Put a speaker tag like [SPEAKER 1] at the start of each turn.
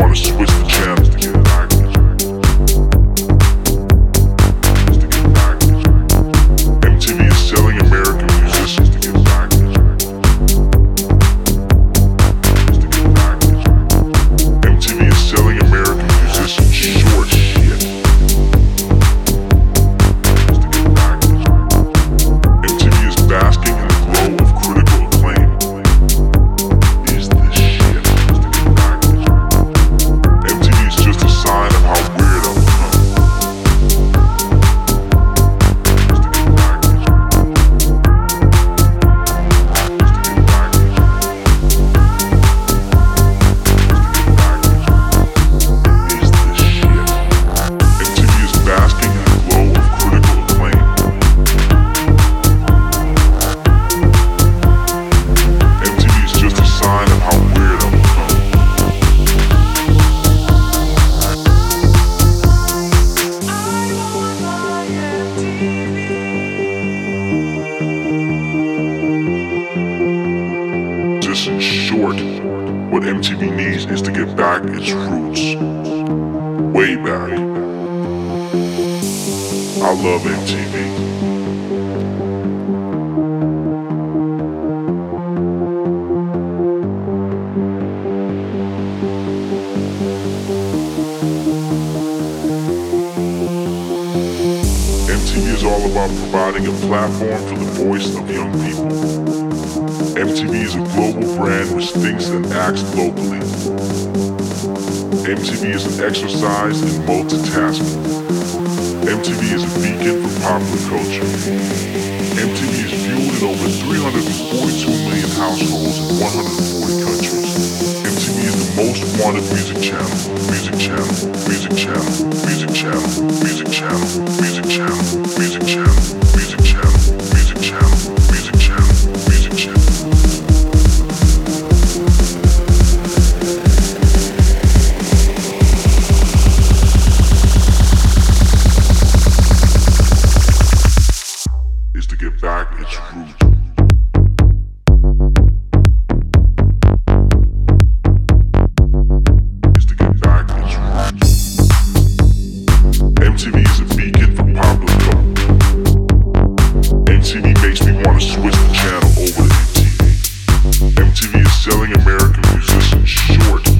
[SPEAKER 1] wanna switch short, what MTV needs is to get back its roots. Way back. I love MTV. About providing a platform for the voice of young people. MTV is a global brand which thinks and acts globally. MTV is an exercise in multitasking. MTV is a beacon for popular culture. MTV is viewed in over 342 million households in 140 countries. MTV is the most wanted music channel, music channel, music channel, music channel, music channel, MTV makes me wanna switch the channel over to MTV. MTV is selling American musicians short.